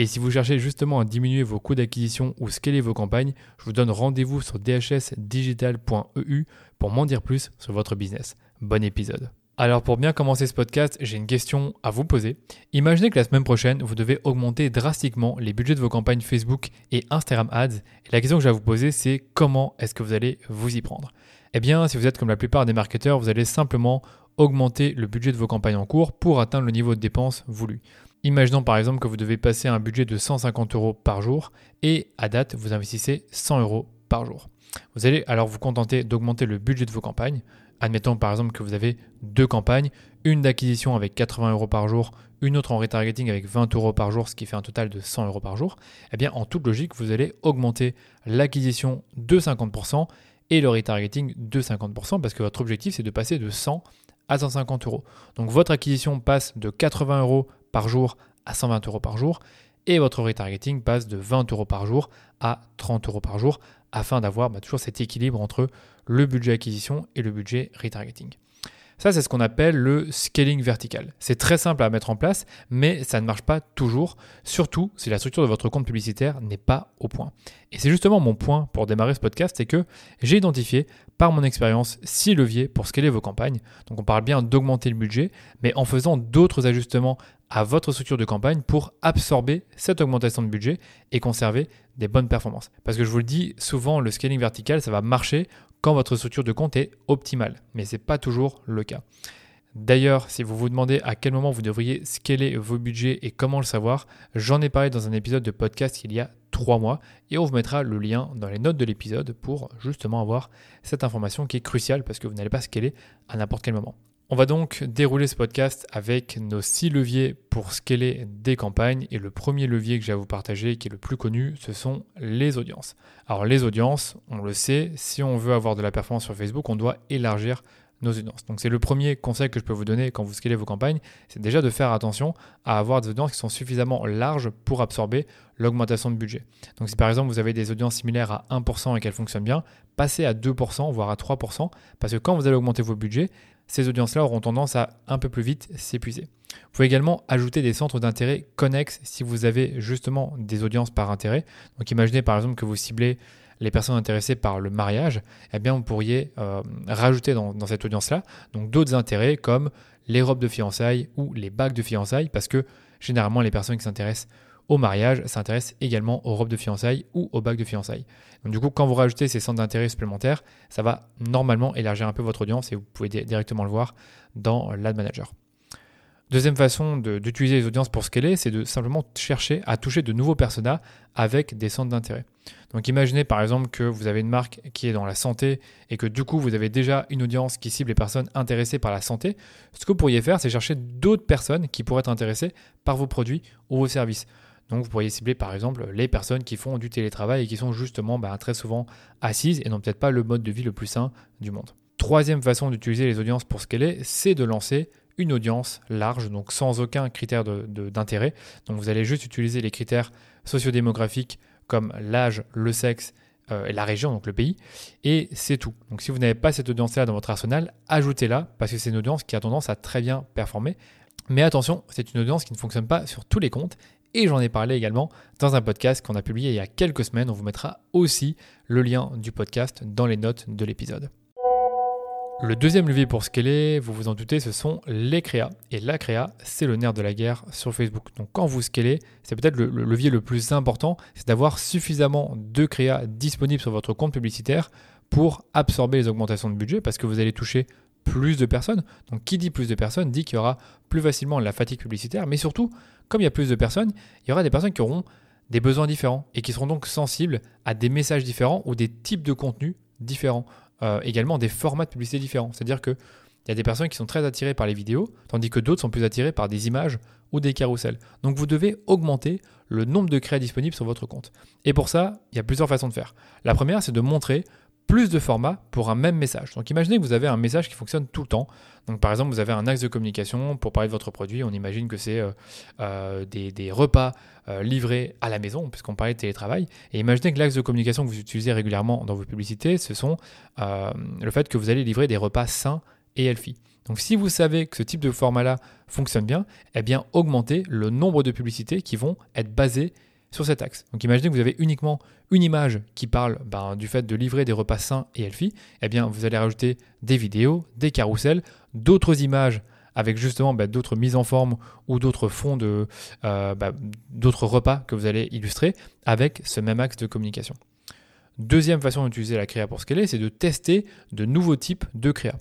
Et si vous cherchez justement à diminuer vos coûts d'acquisition ou scaler vos campagnes, je vous donne rendez-vous sur dhsdigital.eu pour m'en dire plus sur votre business. Bon épisode. Alors pour bien commencer ce podcast, j'ai une question à vous poser. Imaginez que la semaine prochaine, vous devez augmenter drastiquement les budgets de vos campagnes Facebook et Instagram Ads. Et la question que j'ai à vous poser, c'est comment est-ce que vous allez vous y prendre? Eh bien, si vous êtes comme la plupart des marketeurs, vous allez simplement augmenter le budget de vos campagnes en cours pour atteindre le niveau de dépenses voulu. Imaginons par exemple que vous devez passer un budget de 150 euros par jour et à date, vous investissez 100 euros par jour. Vous allez alors vous contenter d'augmenter le budget de vos campagnes. Admettons par exemple que vous avez deux campagnes, une d'acquisition avec 80 euros par jour, une autre en retargeting avec 20 euros par jour, ce qui fait un total de 100 euros par jour. Eh bien, en toute logique, vous allez augmenter l'acquisition de 50% et le retargeting de 50% parce que votre objectif c'est de passer de 100 à 150 euros. Donc votre acquisition passe de 80 euros par jour à 120 euros par jour et votre retargeting passe de 20 euros par jour à 30 euros par jour afin d'avoir bah, toujours cet équilibre entre le budget acquisition et le budget retargeting. Ça, c'est ce qu'on appelle le scaling vertical. C'est très simple à mettre en place, mais ça ne marche pas toujours, surtout si la structure de votre compte publicitaire n'est pas au point. Et c'est justement mon point pour démarrer ce podcast, c'est que j'ai identifié par mon expérience six leviers pour scaler vos campagnes. Donc on parle bien d'augmenter le budget, mais en faisant d'autres ajustements à votre structure de campagne pour absorber cette augmentation de budget et conserver des bonnes performances. Parce que je vous le dis, souvent le scaling vertical, ça va marcher votre structure de compte est optimale, mais ce n'est pas toujours le cas. D'ailleurs, si vous vous demandez à quel moment vous devriez scaler vos budgets et comment le savoir, j'en ai parlé dans un épisode de podcast il y a trois mois et on vous mettra le lien dans les notes de l'épisode pour justement avoir cette information qui est cruciale parce que vous n'allez pas scaler à n'importe quel moment. On va donc dérouler ce podcast avec nos six leviers pour scaler des campagnes. Et le premier levier que j'ai à vous partager, qui est le plus connu, ce sont les audiences. Alors les audiences, on le sait, si on veut avoir de la performance sur Facebook, on doit élargir audiences. Donc c'est le premier conseil que je peux vous donner quand vous scalez vos campagnes, c'est déjà de faire attention à avoir des audiences qui sont suffisamment larges pour absorber l'augmentation de budget. Donc si par exemple vous avez des audiences similaires à 1% et qu'elles fonctionnent bien, passez à 2% voire à 3% parce que quand vous allez augmenter vos budgets, ces audiences-là auront tendance à un peu plus vite s'épuiser. Vous pouvez également ajouter des centres d'intérêt connexes si vous avez justement des audiences par intérêt. Donc imaginez par exemple que vous ciblez les personnes intéressées par le mariage, eh vous pourriez euh, rajouter dans, cette audience-là d'autres intérêts comme les robes de fiançailles ou les bagues de fiançailles parce que généralement les personnes qui s'intéressent au mariage s'intéressent également aux robes de fiançailles ou aux bagues de fiançailles. Donc du coup, quand vous rajoutez ces centres d'intérêt supplémentaires, ça va normalement élargir un peu votre audience et vous pouvez directement le voir dans l'ad manager. Deuxième façon d'utiliser les audiences pour scaler, c'est de simplement chercher à toucher de nouveaux personas avec des centres d'intérêt. Donc imaginez par exemple que vous avez une marque qui est dans la santé et que du coup vous avez déjà une audience qui cible les personnes intéressées par la santé. Ce que vous pourriez faire, c'est chercher d'autres personnes qui pourraient être intéressées par vos produits ou vos services. Donc vous pourriez cibler par exemple les personnes qui font du télétravail et qui sont justement bah, très souvent assises et n'ont peut-être pas le mode de vie le plus sain du monde. Troisième façon d'utiliser les audiences pour scaler, c'est de lancer une audience large, donc sans aucun critère d'intérêt. donc vous allez juste utiliser les critères sociodémographiques comme l'âge, le sexe euh, et la région, donc le pays, et c'est tout. Donc si vous n'avez pas cette audience-là dans votre arsenal, ajoutez-la parce que c'est une audience qui a tendance à très bien performer. Mais attention, c'est une audience qui ne fonctionne pas sur tous les comptes et j'en ai parlé également dans un podcast qu'on a publié il y a quelques semaines. On vous mettra aussi le lien du podcast dans les notes de l'épisode. Le deuxième levier pour scaler, vous vous en doutez, ce sont les créas. Et la créa, c'est le nerf de la guerre sur Facebook. Donc quand vous scalez, c'est peut-être le, levier le plus important, c'est d'avoir suffisamment de créas disponibles sur votre compte publicitaire pour absorber les augmentations de budget parce que vous allez toucher plus de personnes. Donc qui dit plus de personnes dit qu'il y aura plus facilement la fatigue publicitaire, mais surtout, comme il y a plus de personnes, il y aura des personnes qui auront des besoins différents et qui seront donc sensibles à des messages différents ou des types de contenus différents. Euh, également des formats de publicité différents. C'est-à-dire qu'il y a des personnes qui sont très attirées par les vidéos, tandis que d'autres sont plus attirées par des images ou des carousels. Donc vous devez augmenter le nombre de créas disponibles sur votre compte. Et pour ça, il y a plusieurs façons de faire. La première, c'est de montrer plus de formats pour un même message. Donc imaginez que vous avez un message qui fonctionne tout le temps. Donc par exemple, vous avez un axe de communication pour parler de votre produit. On imagine que c'est euh, euh, des, repas euh, livrés à la maison, puisqu'on parlait de télétravail. Et imaginez que l'axe de communication que vous utilisez régulièrement dans vos publicités, ce sont le fait que vous allez livrer des repas sains et healthy. Donc si vous savez que ce type de format-là fonctionne bien, eh bien augmentez le nombre de publicités qui vont être basées sur cet axe. Donc imaginez que vous avez uniquement une image qui parle ben, du fait de livrer des repas sains et healthy, eh bien vous allez rajouter des vidéos, des carousels, d'autres images avec justement ben, d'autres mises en forme ou d'autres fonds de euh, ben, d'autres repas que vous allez illustrer avec ce même axe de communication. Deuxième façon d'utiliser la créa pour scaler, c'est de tester de nouveaux types de créa.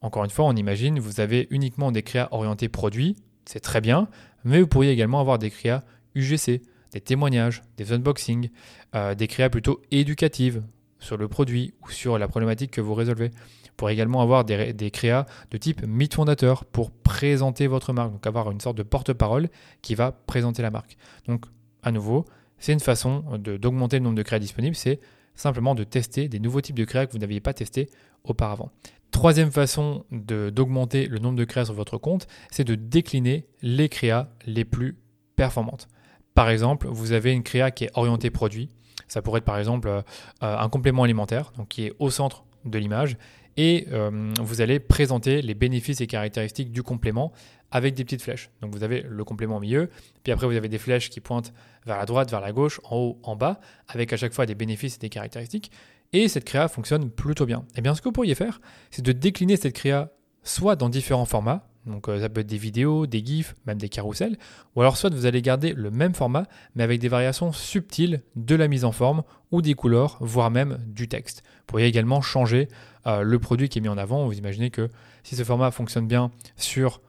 Encore une fois, on imagine, vous avez uniquement des créas orientés produits, c'est très bien, mais vous pourriez également avoir des créas UGC, des témoignages, des unboxings, euh, des créas plutôt éducatives sur le produit ou sur la problématique que vous résolvez. Vous pourrez également avoir des, créas de type mythe fondateur pour présenter votre marque, donc avoir une sorte de porte-parole qui va présenter la marque. Donc, à nouveau, c'est une façon d'augmenter le nombre de créas disponibles, c'est simplement de tester des nouveaux types de créas que vous n'aviez pas testés auparavant. Troisième façon d'augmenter le nombre de créas sur votre compte, c'est de décliner les créas les plus performantes. Par exemple, vous avez une créa qui est orientée produit. Ça pourrait être par exemple euh, un complément alimentaire, donc qui est au centre de l'image, et euh, vous allez présenter les bénéfices et caractéristiques du complément avec des petites flèches. Donc vous avez le complément au milieu, puis après vous avez des flèches qui pointent vers la droite, vers la gauche, en haut, en bas, avec à chaque fois des bénéfices et des caractéristiques. Et cette créa fonctionne plutôt bien. Et eh bien ce que vous pourriez faire, c'est de décliner cette créa soit dans différents formats, donc euh, ça peut être des vidéos, des gifs, même des carousels. Ou alors soit vous allez garder le même format, mais avec des variations subtiles de la mise en forme ou des couleurs, voire même du texte. Vous pourriez également changer euh, le produit qui est mis en avant. Vous imaginez que si ce format fonctionne bien sur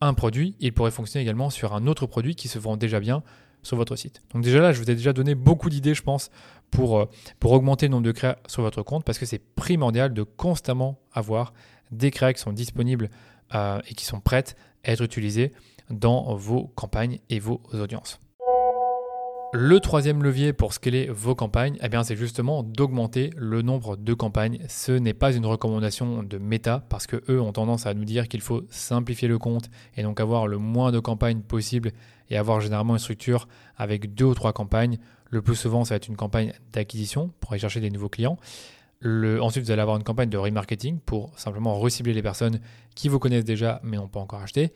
un produit, il pourrait fonctionner également sur un autre produit qui se vend déjà bien sur votre site. Donc déjà là, je vous ai déjà donné beaucoup d'idées, je pense, pour, euh, pour augmenter le nombre de créas sur votre compte, parce que c'est primordial de constamment avoir des créas qui sont disponibles euh, et qui sont prêtes à être utilisées dans vos campagnes et vos audiences. Le troisième levier pour scaler vos campagnes, eh c'est justement d'augmenter le nombre de campagnes. Ce n'est pas une recommandation de méta parce que eux ont tendance à nous dire qu'il faut simplifier le compte et donc avoir le moins de campagnes possible et avoir généralement une structure avec deux ou trois campagnes. Le plus souvent, ça va être une campagne d'acquisition pour aller chercher des nouveaux clients. Ensuite, vous allez avoir une campagne de remarketing pour simplement recibler les personnes qui vous connaissent déjà mais n'ont pas encore acheté.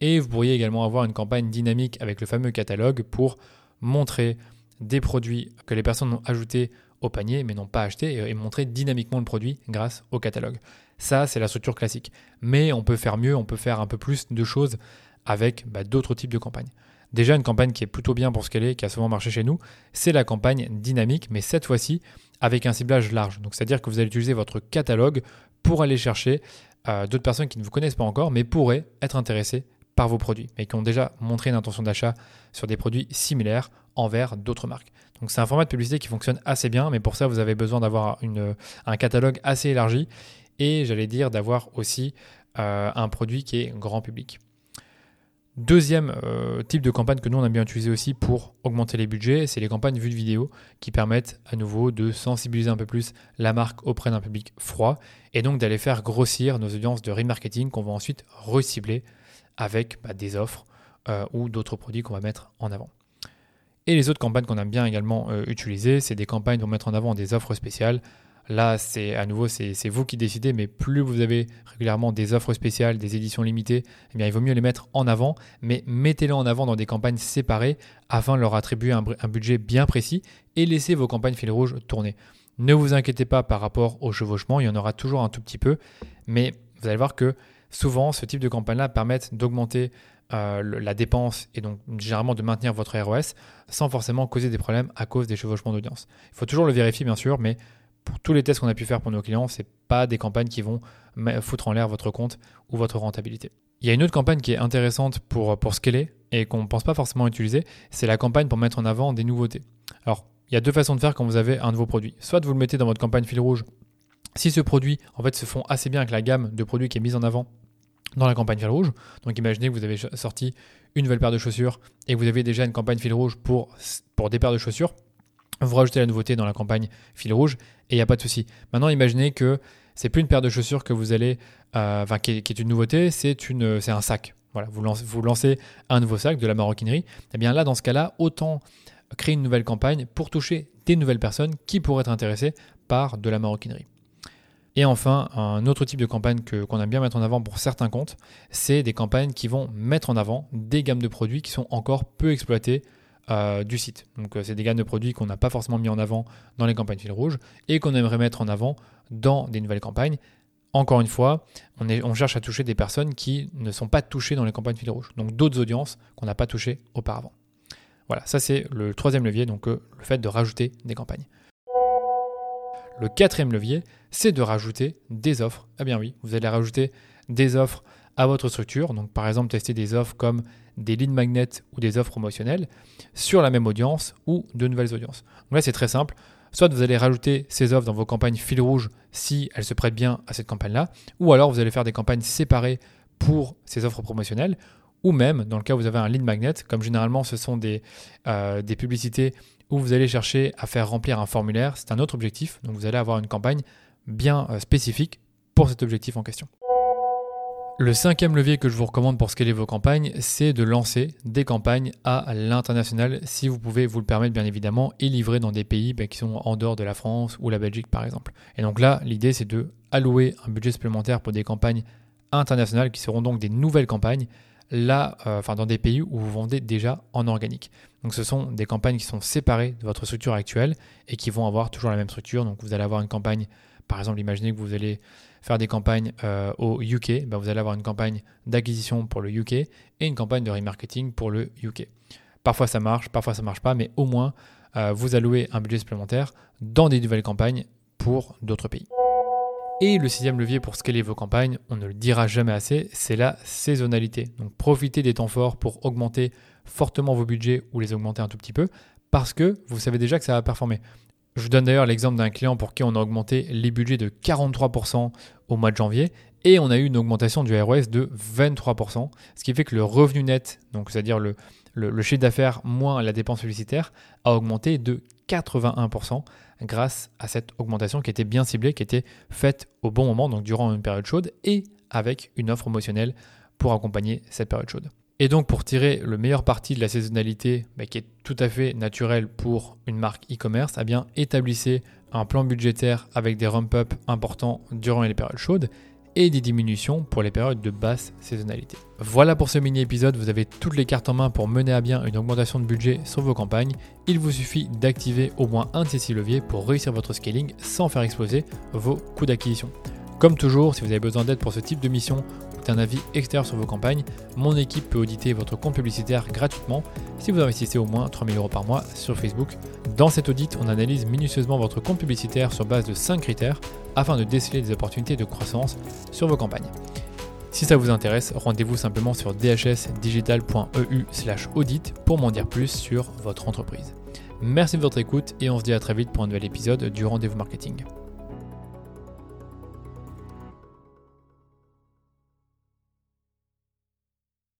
Et vous pourriez également avoir une campagne dynamique avec le fameux catalogue pour montrer des produits que les personnes ont ajoutés au panier mais n'ont pas acheté et, montrer dynamiquement le produit grâce au catalogue. Ça, c'est la structure classique. Mais on peut faire mieux, on peut faire un peu plus de choses avec bah, d'autres types de campagnes. Déjà, une campagne qui est plutôt bien pour ce qu'elle est, qui a souvent marché chez nous, c'est la campagne dynamique, mais cette fois-ci avec un ciblage large. Donc, c'est-à-dire que vous allez utiliser votre catalogue pour aller chercher euh, d'autres personnes qui ne vous connaissent pas encore, mais pourraient être intéressées par vos produits, mais qui ont déjà montré une intention d'achat sur des produits similaires envers d'autres marques. Donc c'est un format de publicité qui fonctionne assez bien, mais pour ça vous avez besoin d'avoir un catalogue assez élargi et j'allais dire d'avoir aussi euh, un produit qui est grand public. Deuxième euh, type de campagne que nous on a bien utilisé aussi pour augmenter les budgets, c'est les campagnes vues de vidéo qui permettent à nouveau de sensibiliser un peu plus la marque auprès d'un public froid et donc d'aller faire grossir nos audiences de remarketing qu'on va ensuite recibler avec bah, des offres euh, ou d'autres produits qu'on va mettre en avant. Et les autres campagnes qu'on aime bien également euh, utiliser, c'est des campagnes pour mettre en avant des offres spéciales. Là, c'est à nouveau, c'est vous qui décidez, mais plus vous avez régulièrement des offres spéciales, des éditions limitées, eh bien, il vaut mieux les mettre en avant, mais mettez-les en avant dans des campagnes séparées afin de leur attribuer un, budget bien précis et laissez vos campagnes fil rouge tourner. Ne vous inquiétez pas par rapport au chevauchement, il y en aura toujours un tout petit peu, mais vous allez voir que souvent, ce type de campagne-là permettent d'augmenter euh, la dépense et donc généralement de maintenir votre ROS sans forcément causer des problèmes à cause des chevauchements d'audience. Il faut toujours le vérifier bien sûr, mais pour tous les tests qu'on a pu faire pour nos clients, c'est pas des campagnes qui vont foutre en l'air votre compte ou votre rentabilité. Il y a une autre campagne qui est intéressante pour, pour scaler et qu'on ne pense pas forcément utiliser, c'est la campagne pour mettre en avant des nouveautés. Alors, il y a deux façons de faire quand vous avez un nouveau produit. Soit vous le mettez dans votre campagne fil rouge. Si ce produit, en fait, se fond assez bien avec la gamme de produits qui est mise en avant dans la campagne fil rouge. Donc imaginez que vous avez sorti une nouvelle paire de chaussures et que vous avez déjà une campagne fil rouge pour, pour des paires de chaussures. Vous rajoutez la nouveauté dans la campagne fil rouge et il n'y a pas de souci. Maintenant, imaginez que c'est plus une paire de chaussures que vous allez, euh, qui, est, une nouveauté, c'est un sac. Vous lancez, vous lancez un nouveau sac de la maroquinerie. Et eh bien là, dans ce cas-là, autant créer une nouvelle campagne pour toucher des nouvelles personnes qui pourraient être intéressées par de la maroquinerie. Et enfin, un autre type de campagne que, qu'on aime bien mettre en avant pour certains comptes, c'est des campagnes qui vont mettre en avant des gammes de produits qui sont encore peu exploitées euh, du site. Donc euh, c'est des gammes de produits qu'on n'a pas forcément mis en avant dans les campagnes fil rouge et qu'on aimerait mettre en avant dans des nouvelles campagnes. Encore une fois, on, cherche à toucher des personnes qui ne sont pas touchées dans les campagnes fil rouge, donc d'autres audiences qu'on n'a pas touchées auparavant. Voilà, ça c'est le troisième levier, donc euh, le fait de rajouter des campagnes. Le quatrième levier, c'est de rajouter des offres. Eh bien oui, vous allez rajouter des offres à votre structure. Donc par exemple, tester des offres comme des lead magnets ou des offres promotionnelles sur la même audience ou de nouvelles audiences. Donc là, c'est très simple. Soit vous allez rajouter ces offres dans vos campagnes fil rouge si elles se prêtent bien à cette campagne-là, ou alors vous allez faire des campagnes séparées pour ces offres promotionnelles, ou même dans le cas où vous avez un lead magnet, comme généralement ce sont des, euh, des publicités où vous allez chercher à faire remplir un formulaire, c'est un autre objectif, donc vous allez avoir une campagne bien euh, spécifique pour cet objectif en question. Le cinquième levier que je vous recommande pour scaler vos campagnes, c'est de lancer des campagnes à l'international si vous pouvez vous le permettre bien évidemment et livrer dans des pays bah, qui sont en dehors de la France ou la Belgique par exemple. Et donc là, l'idée c'est de allouer un budget supplémentaire pour des campagnes internationales qui seront donc des nouvelles campagnes là, euh, dans des pays où vous vendez déjà en organique. Donc ce sont des campagnes qui sont séparées de votre structure actuelle et qui vont avoir toujours la même structure. Donc vous allez avoir une campagne, par exemple, imaginez que vous allez faire des campagnes euh, au UK, ben, vous allez avoir une campagne d'acquisition pour le UK et une campagne de remarketing pour le UK. Parfois ça marche, parfois ça marche pas, mais au moins euh, vous allouez un budget supplémentaire dans des nouvelles campagnes pour d'autres pays. Et le sixième levier pour scaler vos campagnes, on ne le dira jamais assez, c'est la saisonnalité. Donc profitez des temps forts pour augmenter fortement vos budgets ou les augmenter un tout petit peu parce que vous savez déjà que ça va performer. Je donne d'ailleurs l'exemple d'un client pour qui on a augmenté les budgets de 43% au mois de janvier et on a eu une augmentation du ROS de 23%, ce qui fait que le revenu net, donc c'est-à-dire le, le, chiffre d'affaires moins la dépense publicitaire, a augmenté de 81% grâce à cette augmentation qui était bien ciblée, qui était faite au bon moment, donc durant une période chaude, et avec une offre émotionnelle pour accompagner cette période chaude. Et donc pour tirer le meilleur parti de la saisonnalité, qui est tout à fait naturelle pour une marque e-commerce, eh établissez un plan budgétaire avec des ramp-up importants durant les périodes chaudes et des diminutions pour les périodes de basse saisonnalité. Voilà pour ce mini-épisode, vous avez toutes les cartes en main pour mener à bien une augmentation de budget sur vos campagnes. Il vous suffit d'activer au moins un de ces six leviers pour réussir votre scaling sans faire exploser vos coûts d'acquisition. Comme toujours, si vous avez besoin d'aide pour ce type de mission un avis extérieur sur vos campagnes, mon équipe peut auditer votre compte publicitaire gratuitement si vous investissez au moins 3000 euros par mois sur Facebook. Dans cet audit, on analyse minutieusement votre compte publicitaire sur base de 5 critères afin de déceler des opportunités de croissance sur vos campagnes. Si ça vous intéresse, rendez-vous simplement sur dhsdigital.eu/audit pour m'en dire plus sur votre entreprise. Merci de votre écoute et on se dit à très vite pour un nouvel épisode du rendez-vous marketing.